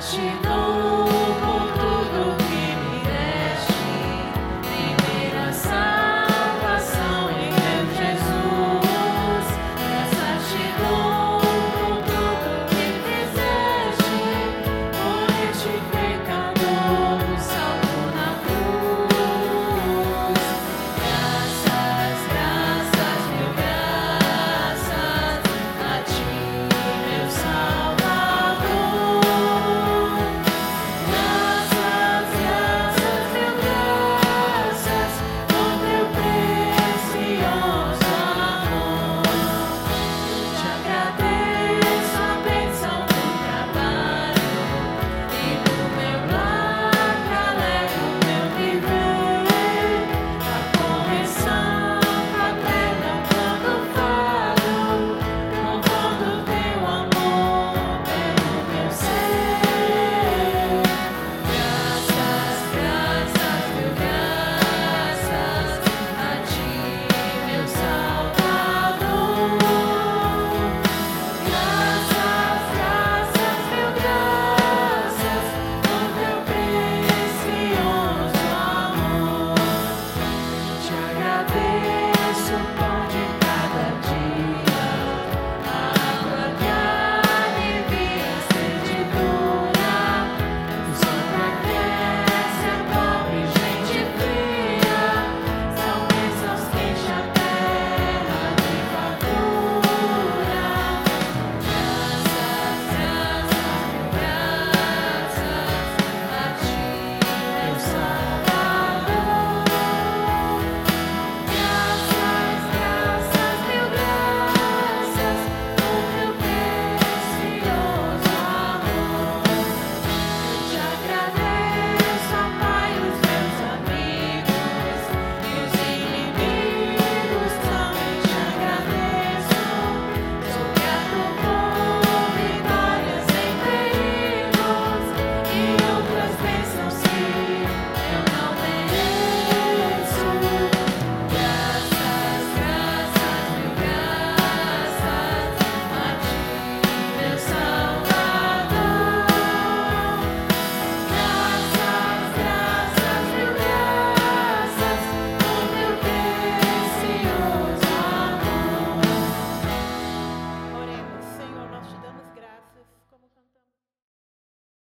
she goes.